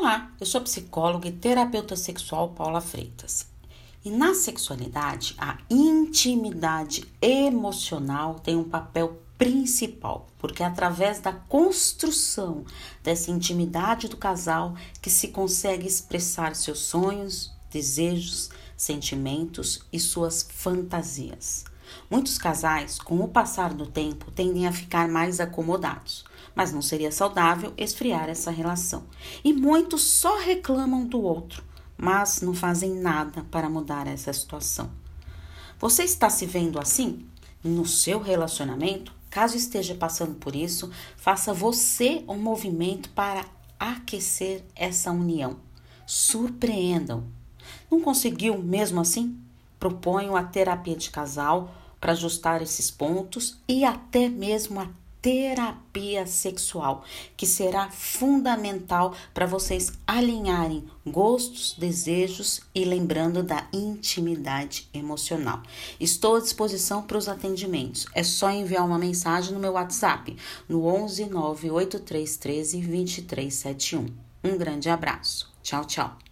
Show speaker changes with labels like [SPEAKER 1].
[SPEAKER 1] Olá, eu sou psicóloga e terapeuta sexual Paula Freitas. E na sexualidade, a intimidade emocional tem um papel principal, porque é através da construção dessa intimidade do casal que se consegue expressar seus sonhos, desejos, sentimentos e suas fantasias. Muitos casais, com o passar do tempo, tendem a ficar mais acomodados, mas não seria saudável esfriar essa relação. E muitos só reclamam do outro, mas não fazem nada para mudar essa situação. Você está se vendo assim? No seu relacionamento? Caso esteja passando por isso, faça você um movimento para aquecer essa união. Surpreendam. Não conseguiu mesmo assim? Proponho a terapia de casal para ajustar esses pontos e até mesmo a terapia sexual, que será fundamental para vocês alinharem gostos, desejos e lembrando da intimidade emocional. Estou à disposição para os atendimentos. É só enviar uma mensagem no meu WhatsApp no 11 98313 2371. Um grande abraço. Tchau, tchau.